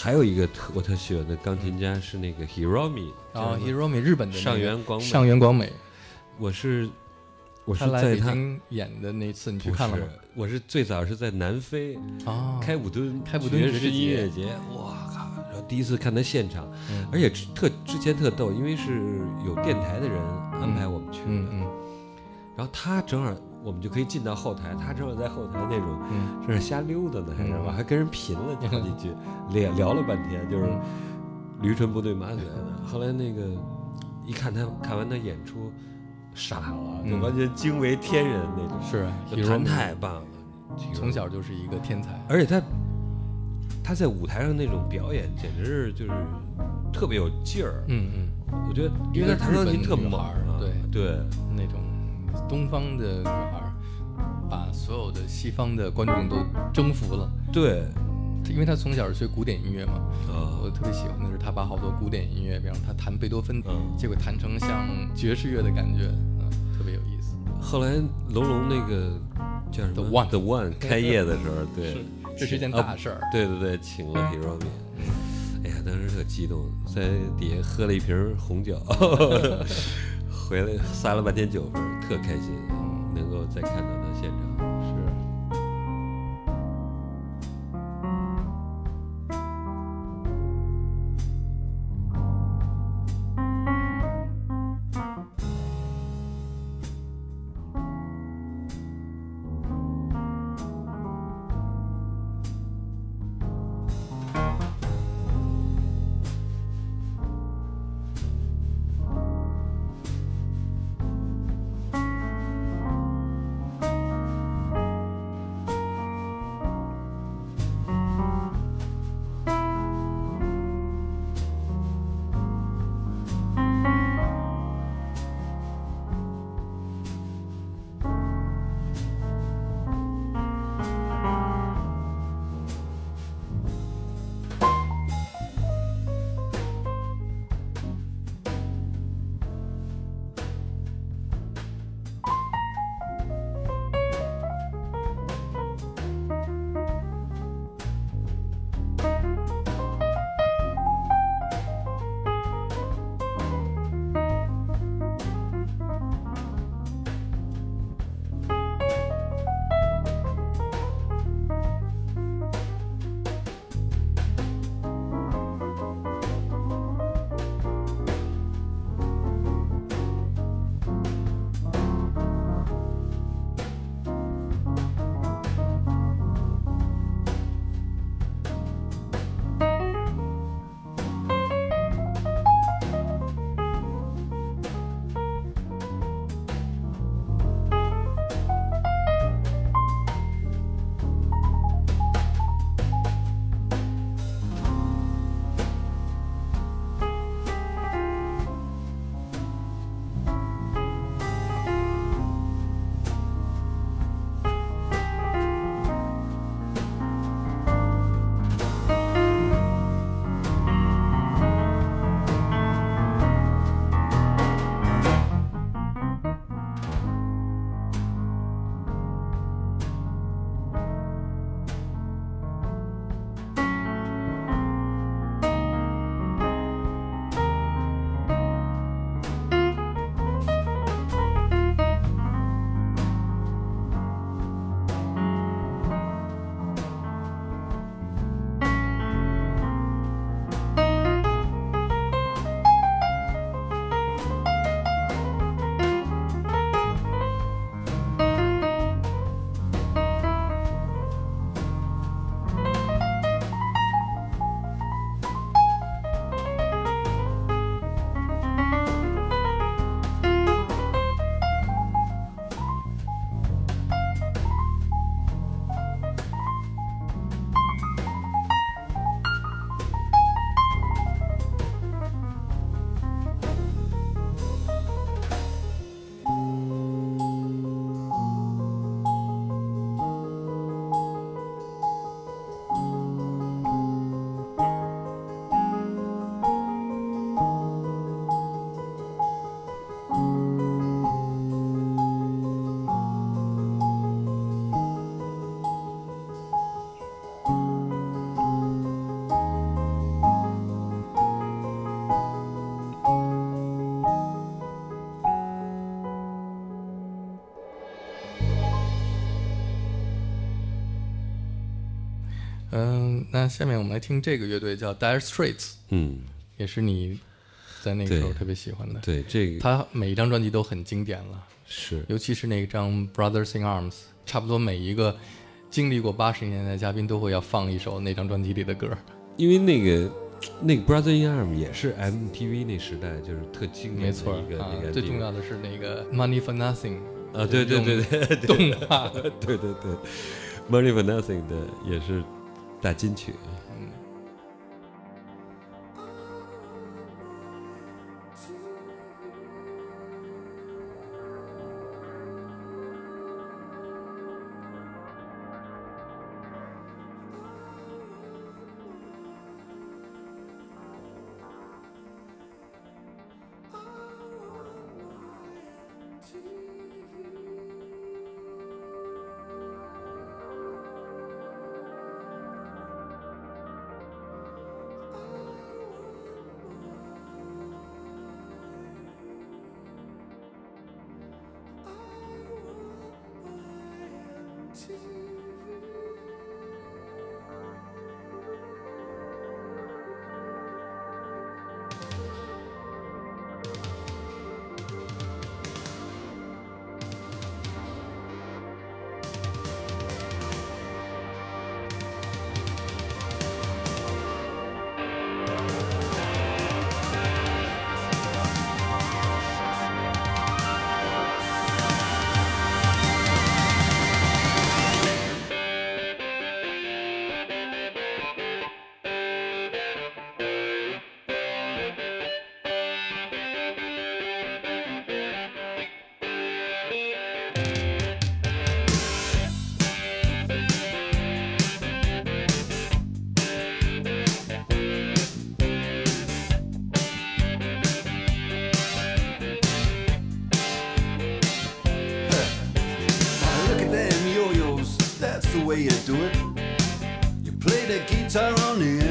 还有一个特我特喜欢的钢琴家是那个 Hiromi 啊，Hiromi 日本的上原广美。上原广美，我是我是他来在他北京演的那次，你去看了吗？，我是最早是在南非啊，开普敦开普敦爵士爵士节音乐节，哇靠！然后第一次看他现场，嗯。而且特之前特逗，因为是有电台的人安排我们去的，然后他正好我们就可以进到后台，他正好在后台那种是瞎溜达呢，还是嗯。吧？还跟人贫了好几句，聊聊了半天，就是嗯。驴唇不对马嘴的。后来那个一看他看完他演出，傻了，就嗯完全惊为天人那种，是弹太棒了，从小就是一个天才，而且他他在舞台上那种表演，简直是就是特别有劲儿。嗯嗯，我觉得，因为他弹钢琴特猛啊，对。对，那种东方的女孩儿，把所有的西方的观众都征服了。对，因为她从小是学古典音乐嘛，啊我特别喜欢的是她把好多古典音乐，比方她弹贝多芬，嗯结果弹成像爵士乐的感觉，嗯，特别有意思。后来龙龙那个叫什么 The One The One 开业的时候，对，这是件大事儿。对对对，请了 Hiromi。哎呀，当时特激动，在底下喝了一瓶红酒，回来撒了半天酒疯，特开心，能够再看到他现场。下面我们来听这个乐队叫 Dire Straits，嗯，也是你在那个时候特别喜欢的。对，这个。他每一张专辑都很经典了，是。尤其是那张《Brothers in Arms》，差不多每一个经历过八十年代的嘉宾都会要放一首那张专辑里的歌。因为那个那个 Brother in Arm 也是 MTV 那时代就是特经典的没错一个啊那个，最重要的是那个《Money for Nothing》啊，对对对对对。动画。对对对，Money for Nothing 的也是大金曲。Way you do it. You play the guitar on the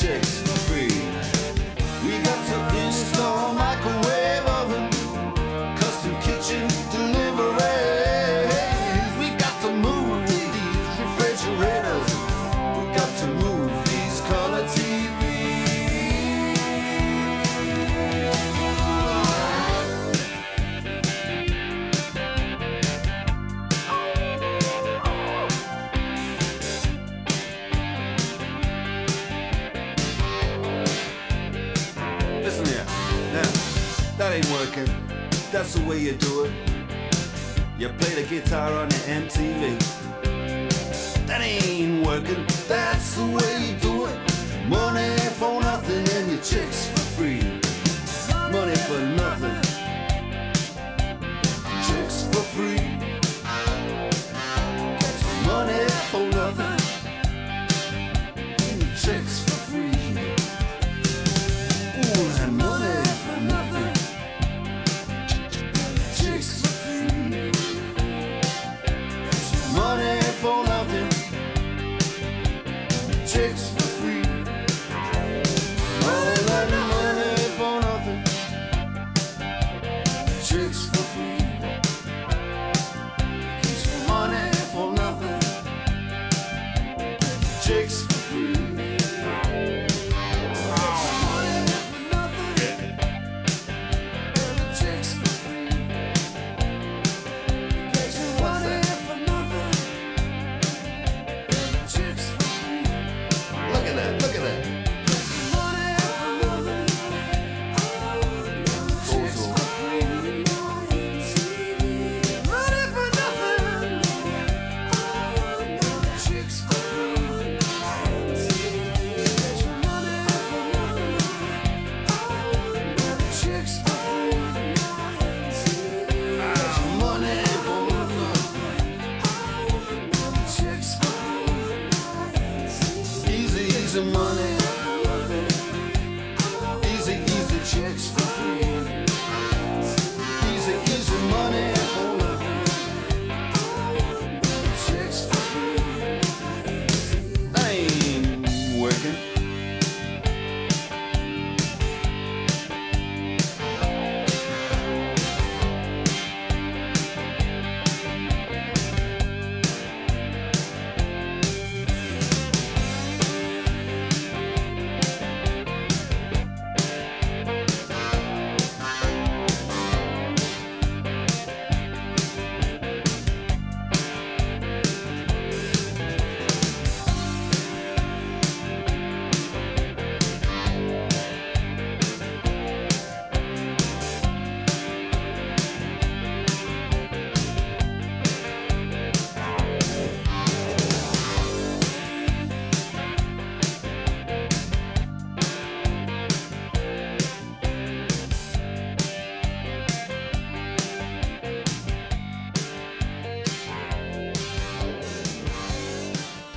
chicks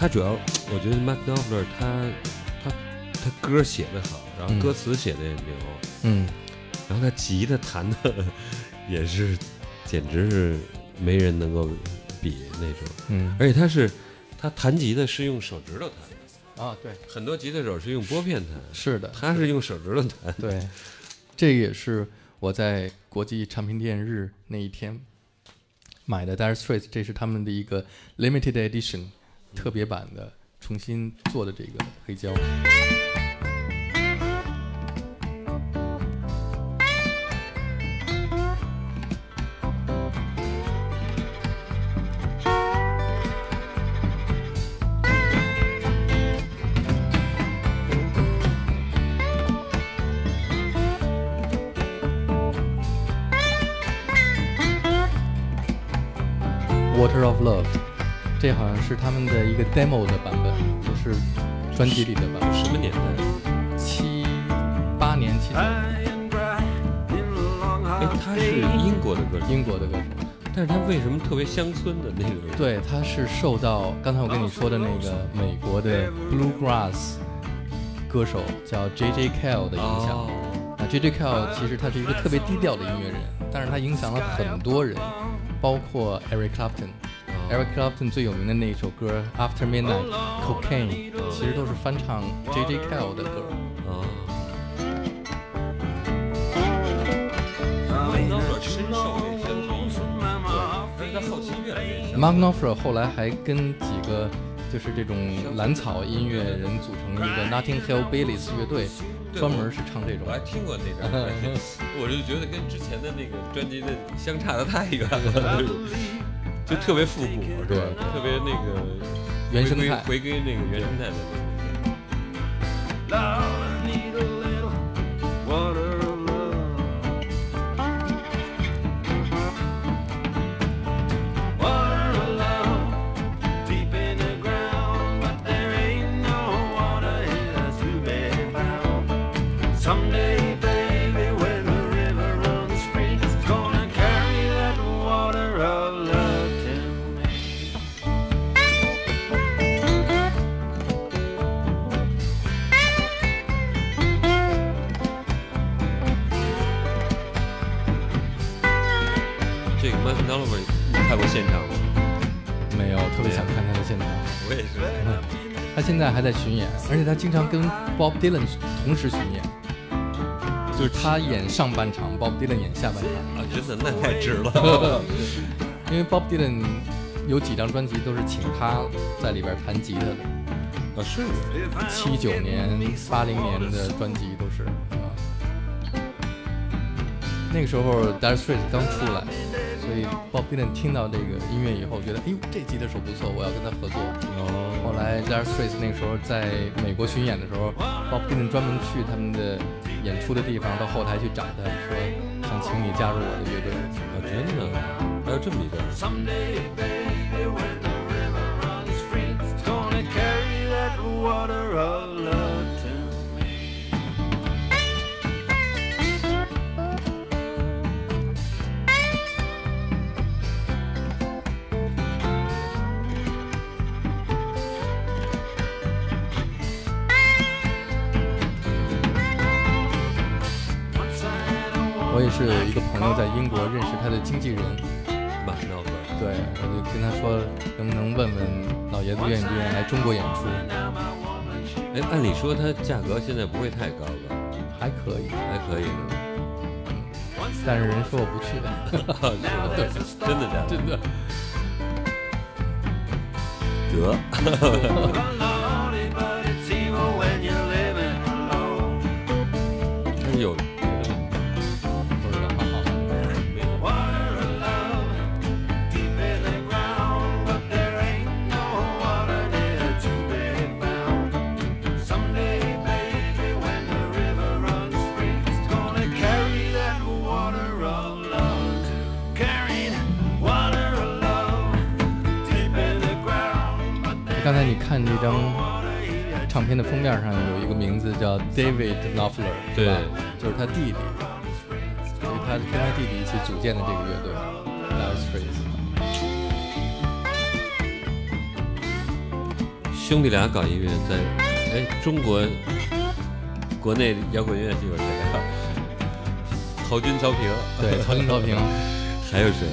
他主要，我觉得 Mark Knopfler 他他他歌写的好，然后嗯。歌词写的也牛，嗯，然后他吉他弹的 也是，简直是没人能够比那种。嗯。而且他是他弹吉他是用手指头弹的，啊，对，很多吉他手是用拨片弹，是的，他是用手指头弹。对，这也是我在国际唱片店日那一天买的 Dire Straits，这是他们的一个 limited edition 特别版的，重新做的这个黑胶。这好像是他们的一个 demo 的版本，不是专辑里的版本。什么年代？七八年、七哎，他是英国的歌手，英国的歌手。但是他为什么特别乡村的那种？对，他是受到刚才我跟你说的那个美国的 bluegrass 歌手叫 J.J. Cale 的影响。哦啊，J.J. Cale 其实他是一个特别低调的音乐人，但是他影响了很多人，包括 Eric Clapton。Eric Clapton 最有名的那一首歌《After Midnight Cocaine》，其实都是翻唱 J.J. Cale 的歌。啊，I'm 那 in 会 a 儿深受这乡村音乐，但是他后期越来越像。Mark Knopfler 后来还跟几个就是这种蓝草音乐人组成一个 Notting Hill Baileys 乐队，专门是唱这种我。还听过那张，我就觉得跟之前的那个专辑的相差的太远了，就特别复古，是吧？对特别那个原生态。回归回归那个原生态的还在巡演，而且他经常跟 Bob Dylan 同时巡演，就是他演上半场，Bob Dylan 演下半场。啊，真的那太值了。因为 Bob Dylan 有几张专辑都是请他在里边弹吉他的。啊，是七九年、八零年的专辑都是啊。那个时候 Dire Straits 刚出来，所以 Bob Dylan 听到这个音乐以后，觉得哎呦这吉他手不错，我要跟他合作。哦。后来 Dire Straits 那个时候在美国巡演的时候，Bob Dylan 专门去他们的演出的地方，到后台去找他，说想请你加入我的乐队。啊，真的？还有这么一段？我也是有一个朋友在英国认识他的经纪人，马诺夫。对，我就跟他说，能不能问问老爷子愿不愿意来中国演出？哎，按理说它价格现在不会太高吧？还可以，还可以。但是人说我不去。对，真的假的？真的。得。但是有。刚才你看这张唱片的封面上有一个名字叫 David Knopfler，对吧？就是他弟弟，所以他跟他弟弟一起组建的这个乐队 Dire Straits。兄弟俩搞音乐，在哎中国国内摇滚乐是 有谁啊？曹军、曹平，对，曹军、曹平，还有谁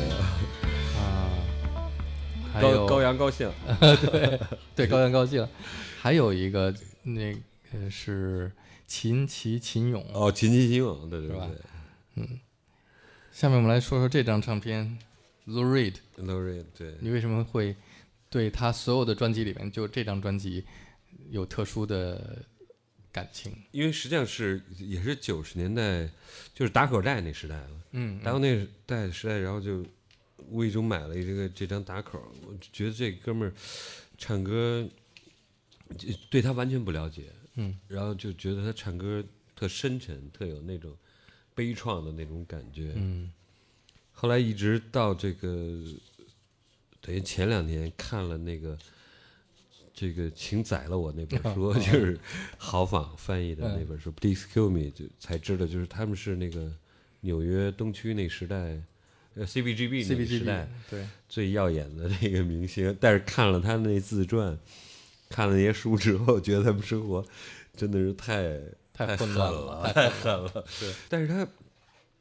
啊？高高阳高兴，对对，高阳高兴，还有一个那个是秦琪秦勇哦，秦琪秦勇，对对吧，嗯。下面我们来说说这张唱片，Lou Reed，Lou Reed，对，你为什么会对他所有的专辑里面就这张专辑有特殊的感情？因为实际上是也是九十年代，就是打口袋那时代了，嗯，打口那代时代，然后就。无意中买了这个这张打口，我觉得这哥们儿唱歌，对他完全不了解，嗯，然后就觉得他唱歌特深沉，特有那种悲怆的那种感觉，嗯。后来一直到这个，等于前两年看了那个这个，请宰了我 那本书，就是豪仿翻译的那本书，Please Kill Me，就才知道，就是他们是那个纽约东区那时代。呃，CBGB 那个时代，对最耀眼的那个明星，但是看了他那自传，看了那些书之后，觉得他们生活真的是太太狠了，太狠了。是，但是他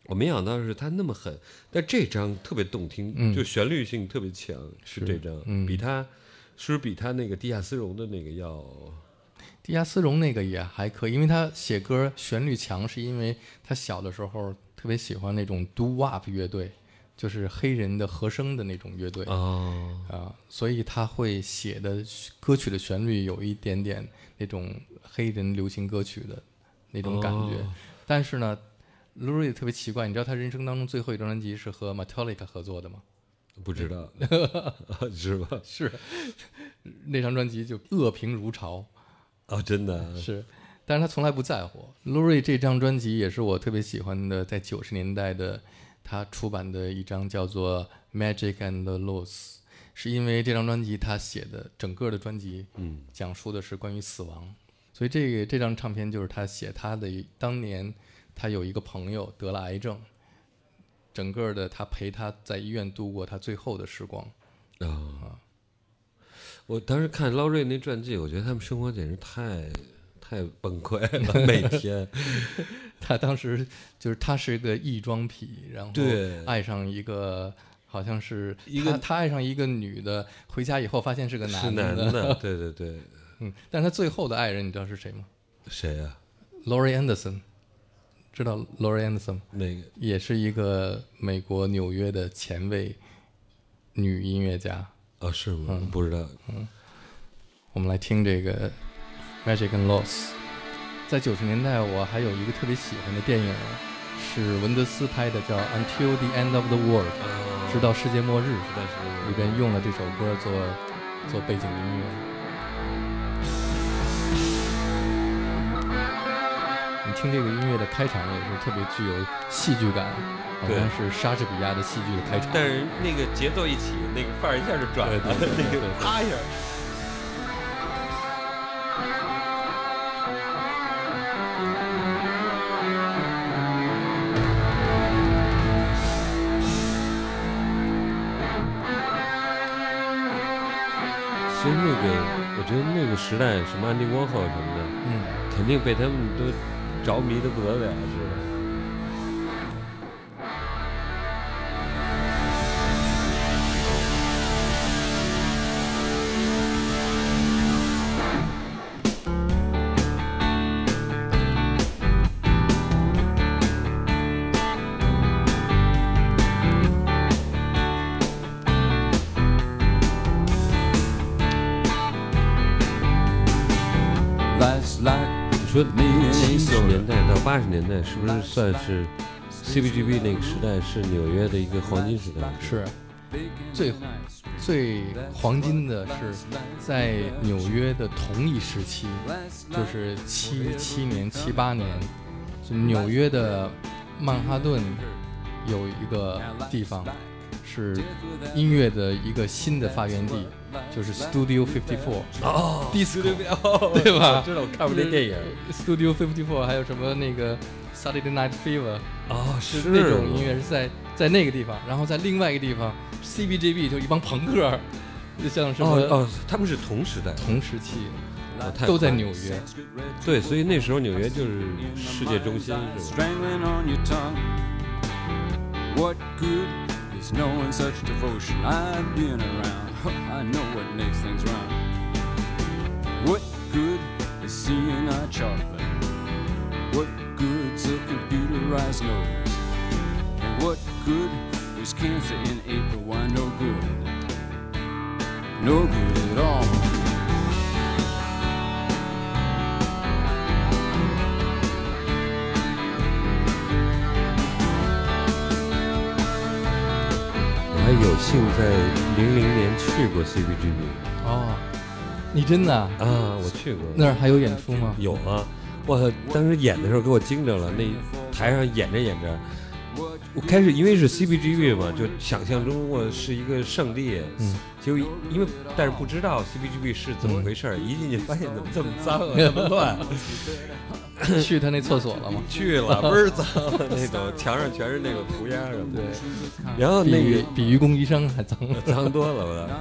我没想到是他那么狠，但这张特别动听，就旋律性特别强，是这张，比他是不是比他那个地下丝绒的那个要？地下丝绒那个也还可以，因为他写歌旋律强，是因为他小的时候特别喜欢那种 Do Wop 乐队。就是黑人的和声的那种乐队啊，所以他会写的歌曲的旋律有一点点那种黑人流行歌曲的那种感觉。但是呢，Lou Reed 特别奇怪，你知道他人生当中最后一张专辑是和 Metallica 合作的吗？不知道，是吧？是那张专辑就恶评如潮啊，真的是，但是他从来不在乎。Reed 这张专辑也是我特别喜欢的，在九十年代的。他出版的一张叫做《Magic and the Loss》，是因为这张专辑他写的整个的专辑，嗯，讲述的是关于死亡，所以这个这张唱片就是他写他的当年他有一个朋友得了癌症，整个的他陪他在医院度过他最后的时光啊。我当时看捞瑞那传记，我觉得他们生活简直太。太崩溃了，每天。他当时就是他是一个异装癖，然后爱上一个好像是一个他他爱上一个女的，回家以后发现是个是男男的，对对对，嗯，但他最后的爱人你知道是谁吗谁呀、？Laurie Anderson，知道 Laurie Anderson 吗那个也是一个美国纽约的前卫女音乐家。哦，是吗？嗯不知道。嗯我们来听这个《Magic and Loss》。在九十年代，我还有一个特别喜欢的电影，是文德斯拍的，叫《Until the End of the World》，直到世界末日。里边用了这首歌做做背景音乐。你听这个音乐的开场也是特别具有戏剧感，好像是莎士比亚的戏剧的开场。但是那个节奏一起，那个范儿一下就转了，那个对对啪一下。所以那个，我觉得那个时代，什么安迪沃霍什么的，嗯，肯定被他们都着迷的不得了，是八十年代，是不是算是 CBGB 那个时代是纽约的一个黄金时代？是最最黄金的是在纽约的同一时期，就是七七年、七八年，纽约的曼哈顿有一个地方是音乐的一个新的发源地，就是 Studio Fifty Four。哦 Disco 哦 对吧？我知道，我看过那电影。Studio Fifty Four，还有什么那个 Saturday Night Fever，哦，是。那种音乐是在在那个地方，然后在另外一个地方 CBGB 就一帮朋克，就像什么、哦哦，他们是同时代，同时期都在纽约。对，所以那时候纽约就是世界中心，是吧？strangling on your tongue. What good is knowing such devotion? I've been around. I know what makes things run. What good is seeing eye chocolate? What good's a computerized nose? And what good is cancer in April? Why no good? No good at all. 我还有幸在 零零年去过 CBGB 哦，你真的啊啊，我去过。那儿还有演出吗？有啊，我当时演的时候给我惊着了，那台上演着演着，我开始因为是 CBGB 嘛，就想象中我是一个圣地，嗯，结果因为但是不知道 CBGB 是怎么回事儿，一进去发现怎么这么脏啊，这么乱，去他那厕所了吗？去了 倍儿脏，那种墙上全是那个涂鸦什么的，对，然后那比个比愚公移山还脏。脏多了，吧。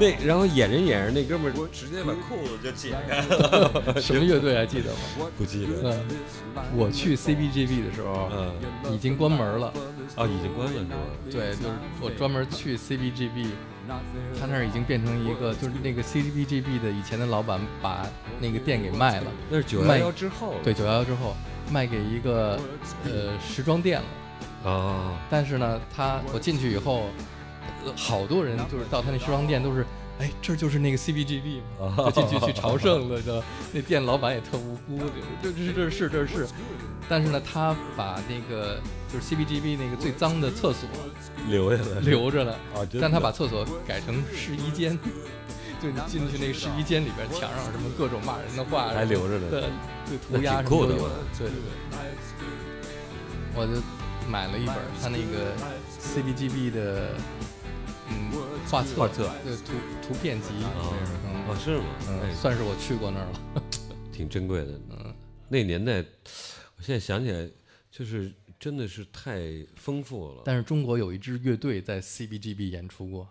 那然后演着演着，那哥们儿直接把裤子就解开了，什么乐队还记得吗？不记得。嗯，我去 CBGB 的时候，嗯，已经关门了。哦，已经关了是吧？对，就是我专门去 CBGB，他那儿已经变成一个，就是那个 CBGB 的以前的老板把那个店给卖了，那是九幺卖幺之后。对，九幺幺之后卖给一个呃时装店了。哦，但是呢，他我进去以后，呃好多人就是到他那时装店都是，哎，这就是那个 CBGB 嘛，就进去去朝圣了，就？那店老板也特无辜，这这这是这是，但是呢，他把那个就是 CBGB 那个最脏的厕所留下来留着了，啊，但他把厕所改成试衣间。就你进去那个试衣间里边，墙上什么各种骂人的话，还留着呢对，对，涂鸦什么都有的。对对对，我就买了一本他那个 CBGB 的嗯画册，画册对图图片集，哦嗯哦是吗？嗯，哎，算是我去过那儿了。挺珍贵的。嗯，那年代，我现在想起来，就是真的是太丰富了。但是中国有一支乐队在 CBGB 演出过，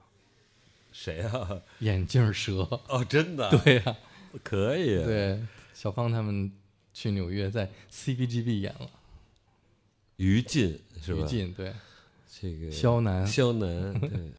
谁啊？眼镜蛇。哦，真的？，对呀、可以。，对，小芳他们去纽约在 CBGB 演了，于禁是吧？于禁对，这个肖楠肖楠，对，